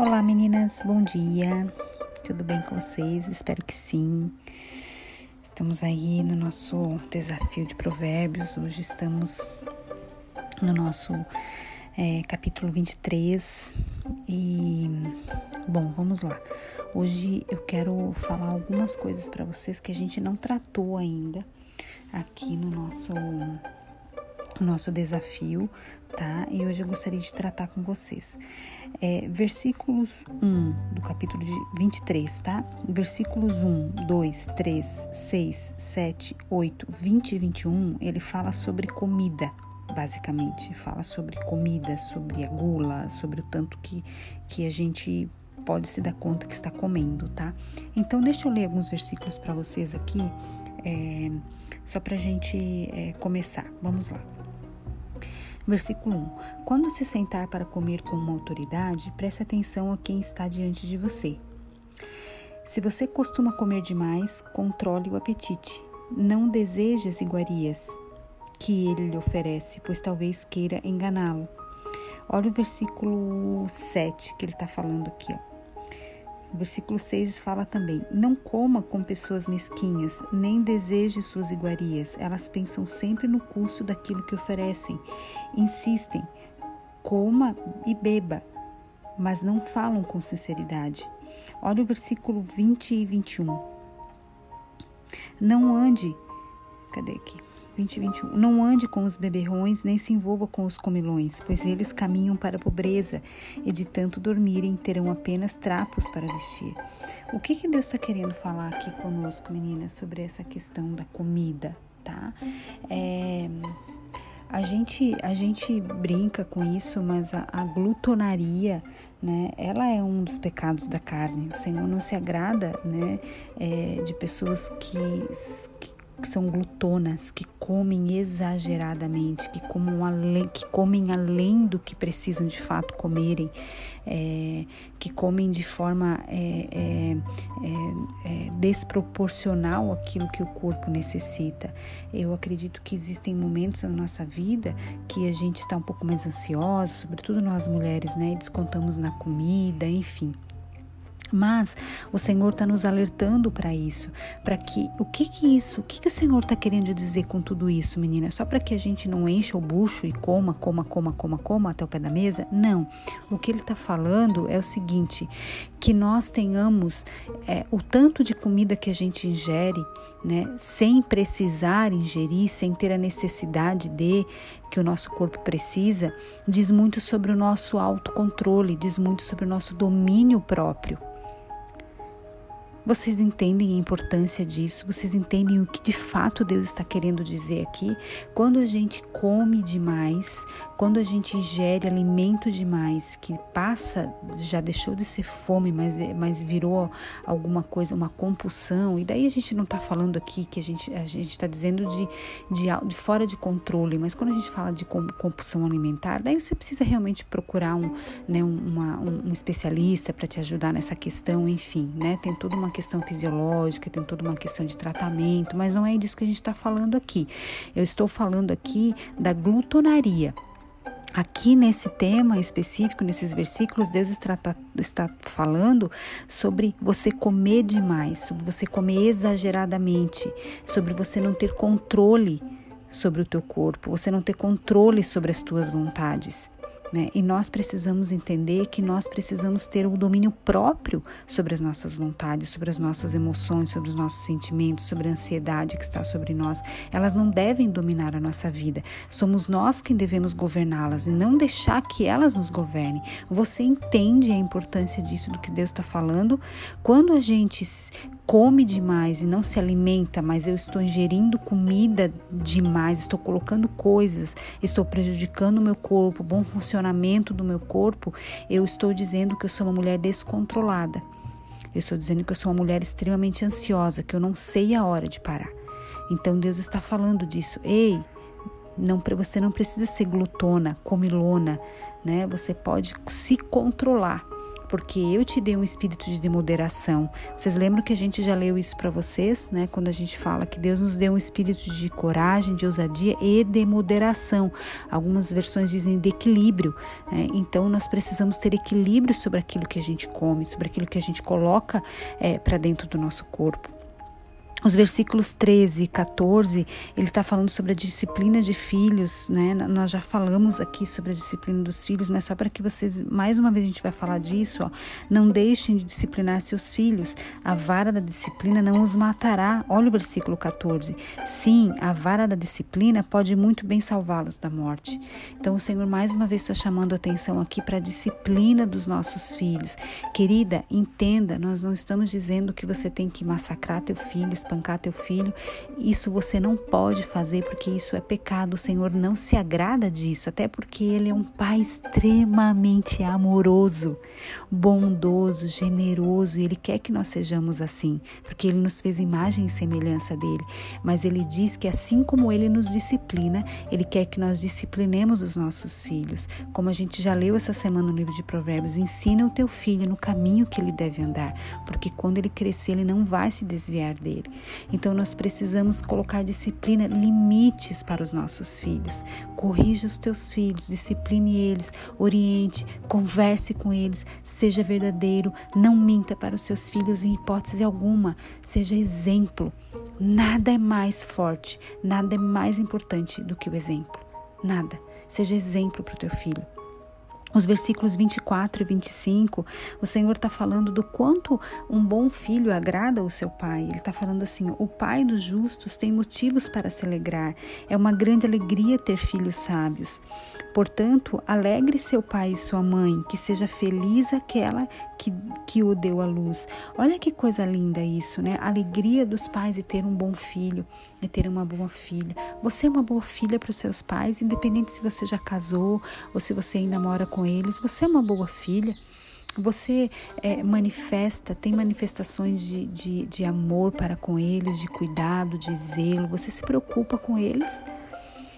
Olá meninas, bom dia. Tudo bem com vocês? Espero que sim. Estamos aí no nosso desafio de provérbios. Hoje estamos no nosso é, capítulo 23 e bom, vamos lá. Hoje eu quero falar algumas coisas para vocês que a gente não tratou ainda aqui no nosso nosso desafio, tá? E hoje eu gostaria de tratar com vocês. É, versículos 1 do capítulo de 23, tá? Versículos 1, 2, 3, 6, 7, 8, 20 e 21, ele fala sobre comida, basicamente. Fala sobre comida, sobre a gula, sobre o tanto que, que a gente pode se dar conta que está comendo, tá? Então, deixa eu ler alguns versículos para vocês aqui, é, só para a gente é, começar. Vamos lá. Versículo 1: Quando se sentar para comer com uma autoridade, preste atenção a quem está diante de você. Se você costuma comer demais, controle o apetite. Não deseje as iguarias que ele lhe oferece, pois talvez queira enganá-lo. Olha o versículo 7 que ele está falando aqui. Ó. Versículo 6 fala também: Não coma com pessoas mesquinhas, nem deseje suas iguarias. Elas pensam sempre no custo daquilo que oferecem. Insistem, coma e beba, mas não falam com sinceridade. Olha o versículo 20 e 21. Não ande. Cadê aqui? 20 e 21. Não ande com os beberrões, nem se envolva com os comilões, pois eles caminham para a pobreza, e de tanto dormirem terão apenas trapos para vestir. O que, que Deus está querendo falar aqui conosco, meninas, sobre essa questão da comida, tá? É, a gente, a gente brinca com isso, mas a, a, glutonaria, né, ela é um dos pecados da carne. O Senhor não se agrada, né, é, de pessoas que, que que são glutonas, que comem exageradamente, que, além, que comem além do que precisam de fato comerem, é, que comem de forma é, é, é, é desproporcional aquilo que o corpo necessita. Eu acredito que existem momentos na nossa vida que a gente está um pouco mais ansiosa, sobretudo nós mulheres, né? Descontamos na comida, enfim. Mas o Senhor está nos alertando para isso, para que o que que isso, o que que o Senhor está querendo dizer com tudo isso, menina? Só para que a gente não encha o bucho e coma, coma, coma, coma, coma até o pé da mesa? Não. O que ele está falando é o seguinte: que nós tenhamos é, o tanto de comida que a gente ingere, né, sem precisar ingerir, sem ter a necessidade de que o nosso corpo precisa, diz muito sobre o nosso autocontrole, diz muito sobre o nosso domínio próprio. Vocês entendem a importância disso? Vocês entendem o que de fato Deus está querendo dizer aqui? Quando a gente come demais, quando a gente ingere alimento demais, que passa, já deixou de ser fome, mas, mas virou alguma coisa, uma compulsão, e daí a gente não está falando aqui que a gente a está dizendo de, de, de fora de controle, mas quando a gente fala de compulsão alimentar, daí você precisa realmente procurar um, né, uma, um, um especialista para te ajudar nessa questão, enfim, né? Tem toda uma questão fisiológica, tem toda uma questão de tratamento, mas não é disso que a gente está falando aqui. Eu estou falando aqui da glutonaria. Aqui nesse tema específico, nesses versículos, Deus está, está, falando sobre você comer demais, sobre você comer exageradamente, sobre você não ter controle sobre o teu corpo, você não ter controle sobre as tuas vontades. Né? E nós precisamos entender que nós precisamos ter o domínio próprio sobre as nossas vontades, sobre as nossas emoções, sobre os nossos sentimentos, sobre a ansiedade que está sobre nós. Elas não devem dominar a nossa vida. Somos nós quem devemos governá-las e não deixar que elas nos governem. Você entende a importância disso, do que Deus está falando? Quando a gente come demais e não se alimenta, mas eu estou ingerindo comida demais, estou colocando coisas, estou prejudicando o meu corpo, o bom funcionamento do meu corpo, eu estou dizendo que eu sou uma mulher descontrolada. Eu estou dizendo que eu sou uma mulher extremamente ansiosa, que eu não sei a hora de parar. Então Deus está falando disso. Ei, não, você não precisa ser glutona, comilona, né? Você pode se controlar porque eu te dei um espírito de moderação. Vocês lembram que a gente já leu isso para vocês, né? Quando a gente fala que Deus nos deu um espírito de coragem, de ousadia e de moderação. Algumas versões dizem de equilíbrio. Né? Então nós precisamos ter equilíbrio sobre aquilo que a gente come, sobre aquilo que a gente coloca é, para dentro do nosso corpo os versículos 13 e 14, ele está falando sobre a disciplina de filhos, né? Nós já falamos aqui sobre a disciplina dos filhos, mas só para que vocês, mais uma vez a gente vai falar disso, ó. Não deixem de disciplinar seus filhos. A vara da disciplina não os matará. Olha o versículo 14. Sim, a vara da disciplina pode muito bem salvá-los da morte. Então o Senhor mais uma vez está chamando a atenção aqui para a disciplina dos nossos filhos. Querida, entenda, nós não estamos dizendo que você tem que massacrar teu filho, espancar teu filho. Isso você não pode fazer porque isso é pecado. O Senhor não se agrada disso, até porque Ele é um Pai extremamente amoroso, bondoso, generoso e Ele quer que nós sejamos assim, porque Ele nos fez imagem e semelhança dele. Mas Ele diz que assim como Ele nos disciplina, Ele quer que nós disciplinemos os nossos filhos. Como a gente já leu essa semana no livro de Provérbios, ensina o teu filho no caminho que ele deve andar, porque quando ele crescer, ele não vai se desviar dele. Então nós precisamos colocar disciplina, limites para os nossos filhos. Corrija os teus filhos, discipline eles, oriente, converse com eles, seja verdadeiro, não minta para os seus filhos em hipótese alguma, seja exemplo. Nada é mais forte, nada é mais importante do que o exemplo. Nada. Seja exemplo para o teu filho os versículos 24 e 25, o Senhor está falando do quanto um bom filho agrada o seu pai. Ele está falando assim: o pai dos justos tem motivos para se alegrar. É uma grande alegria ter filhos sábios. Portanto, alegre seu pai e sua mãe, que seja feliz aquela que, que o deu à luz. Olha que coisa linda isso, né? A alegria dos pais e ter um bom filho, e ter uma boa filha. Você é uma boa filha para os seus pais, independente se você já casou ou se você ainda mora com eles. Você é uma boa filha. Você é, manifesta, tem manifestações de, de, de amor para com eles, de cuidado, de zelo. Você se preocupa com eles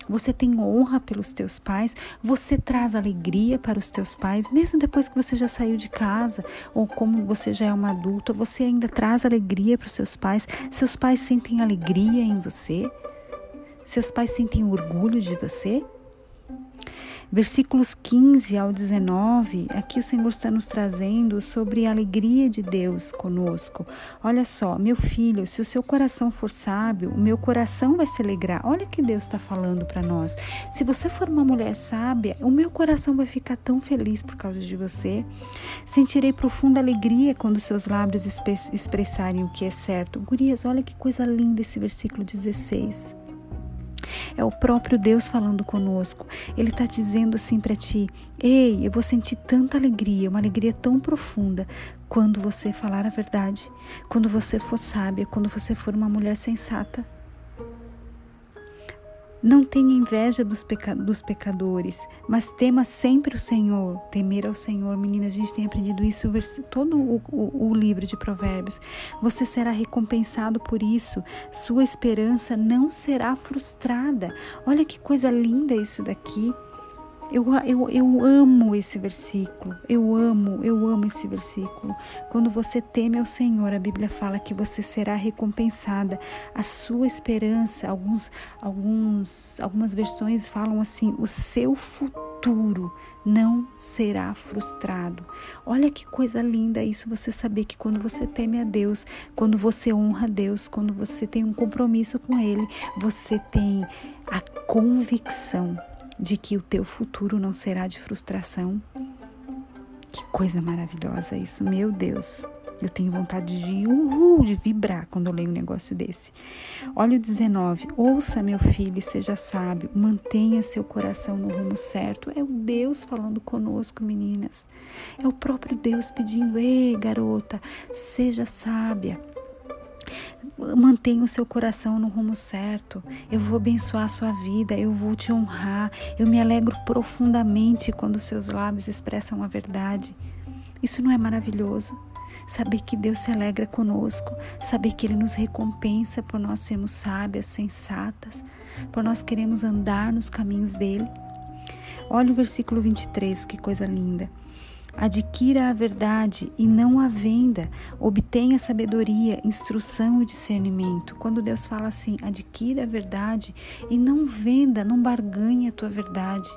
você tem honra pelos teus pais, você traz alegria para os teus pais, mesmo depois que você já saiu de casa ou como você já é uma adulta, você ainda traz alegria para os seus pais. Seus pais sentem alegria em você? Seus pais sentem orgulho de você? Versículos 15 ao 19, aqui o Senhor está nos trazendo sobre a alegria de Deus conosco. Olha só, meu filho, se o seu coração for sábio, o meu coração vai se alegrar. Olha que Deus está falando para nós. Se você for uma mulher sábia, o meu coração vai ficar tão feliz por causa de você. Sentirei profunda alegria quando seus lábios expressarem o que é certo. Gurias, olha que coisa linda esse versículo 16. É o próprio Deus falando conosco. Ele está dizendo assim para ti: Ei, eu vou sentir tanta alegria, uma alegria tão profunda quando você falar a verdade, quando você for sábia, quando você for uma mulher sensata. Não tenha inveja dos, peca dos pecadores, mas tema sempre o Senhor. Temer ao Senhor, menina, a gente tem aprendido isso todo o, o, o livro de Provérbios. Você será recompensado por isso. Sua esperança não será frustrada. Olha que coisa linda isso daqui. Eu, eu, eu amo esse versículo, eu amo, eu amo esse versículo. Quando você teme ao Senhor, a Bíblia fala que você será recompensada. A sua esperança, alguns, alguns, algumas versões falam assim: o seu futuro não será frustrado. Olha que coisa linda isso, você saber que quando você teme a Deus, quando você honra a Deus, quando você tem um compromisso com Ele, você tem a convicção de que o teu futuro não será de frustração. Que coisa maravilhosa isso, meu Deus. Eu tenho vontade de uhul, de vibrar quando eu leio um negócio desse. Olha o 19. Ouça, meu filho, seja sábio. Mantenha seu coração no rumo certo. É o Deus falando conosco, meninas. É o próprio Deus pedindo: Ei, garota, seja sábia. Mantenha o seu coração no rumo certo. Eu vou abençoar a sua vida, eu vou te honrar. Eu me alegro profundamente quando seus lábios expressam a verdade. Isso não é maravilhoso? Saber que Deus se alegra conosco, saber que Ele nos recompensa por nós sermos sábias, sensatas, por nós queremos andar nos caminhos dele. Olha o versículo 23, que coisa linda. Adquira a verdade e não a venda. Obtenha sabedoria, instrução e discernimento. Quando Deus fala assim, adquira a verdade e não venda, não barganhe a tua verdade.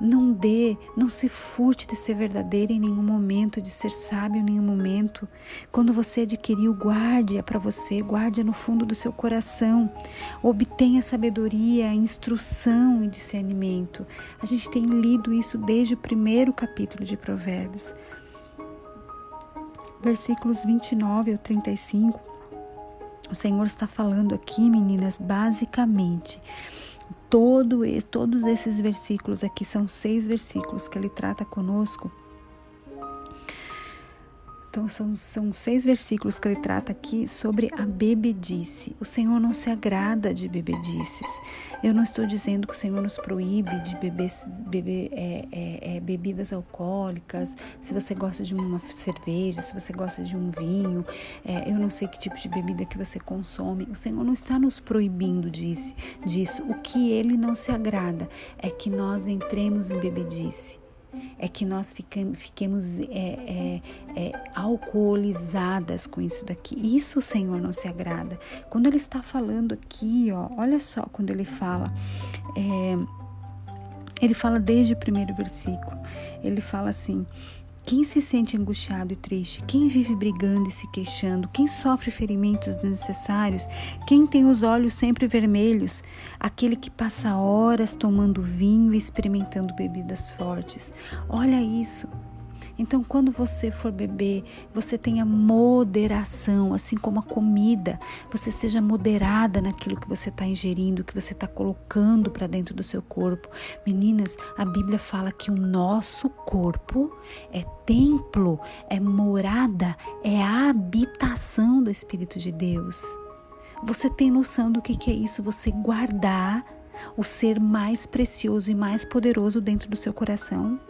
Não dê, não se furte de ser verdadeiro em nenhum momento, de ser sábio em nenhum momento. Quando você adquiriu, guarde-a para você, guarde-a no fundo do seu coração. Obtenha sabedoria, instrução e discernimento. A gente tem lido isso desde o primeiro capítulo de Provérbios. Versículos 29 ao 35. O Senhor está falando aqui, meninas, basicamente todo, todos esses versículos aqui são seis versículos que ele trata conosco então, são, são seis versículos que ele trata aqui sobre a bebedice. O Senhor não se agrada de bebedices. Eu não estou dizendo que o Senhor nos proíbe de beber, beber é, é, é, bebidas alcoólicas. Se você gosta de uma cerveja, se você gosta de um vinho, é, eu não sei que tipo de bebida que você consome. O Senhor não está nos proibindo disso. disso. O que ele não se agrada é que nós entremos em bebedice é que nós fiquemos é, é, é, alcoolizadas com isso daqui. Isso o Senhor não se agrada. Quando Ele está falando aqui, ó, olha só, quando Ele fala, é, Ele fala desde o primeiro versículo, Ele fala assim. Quem se sente angustiado e triste, quem vive brigando e se queixando, quem sofre ferimentos desnecessários, quem tem os olhos sempre vermelhos, aquele que passa horas tomando vinho e experimentando bebidas fortes. Olha isso. Então, quando você for beber, você tenha moderação, assim como a comida. Você seja moderada naquilo que você está ingerindo, que você está colocando para dentro do seu corpo. Meninas, a Bíblia fala que o nosso corpo é templo, é morada, é a habitação do Espírito de Deus. Você tem noção do que, que é isso? Você guardar o ser mais precioso e mais poderoso dentro do seu coração?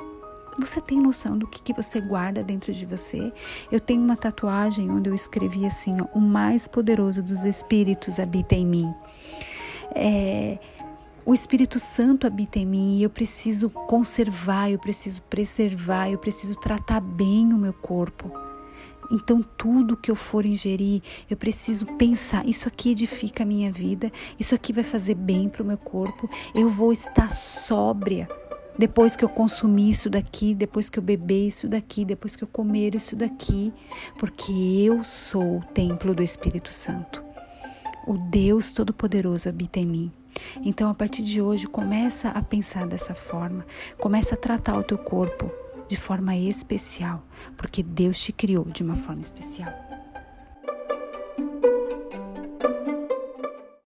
Você tem noção do que, que você guarda dentro de você? Eu tenho uma tatuagem onde eu escrevi assim: ó, o mais poderoso dos espíritos habita em mim. É, o Espírito Santo habita em mim e eu preciso conservar, eu preciso preservar, eu preciso tratar bem o meu corpo. Então, tudo que eu for ingerir, eu preciso pensar: isso aqui edifica a minha vida, isso aqui vai fazer bem para o meu corpo, eu vou estar sóbria depois que eu consumir isso daqui, depois que eu beber isso daqui, depois que eu comer isso daqui, porque eu sou o templo do Espírito Santo. O Deus Todo-Poderoso habita em mim. Então, a partir de hoje, começa a pensar dessa forma, começa a tratar o teu corpo de forma especial, porque Deus te criou de uma forma especial.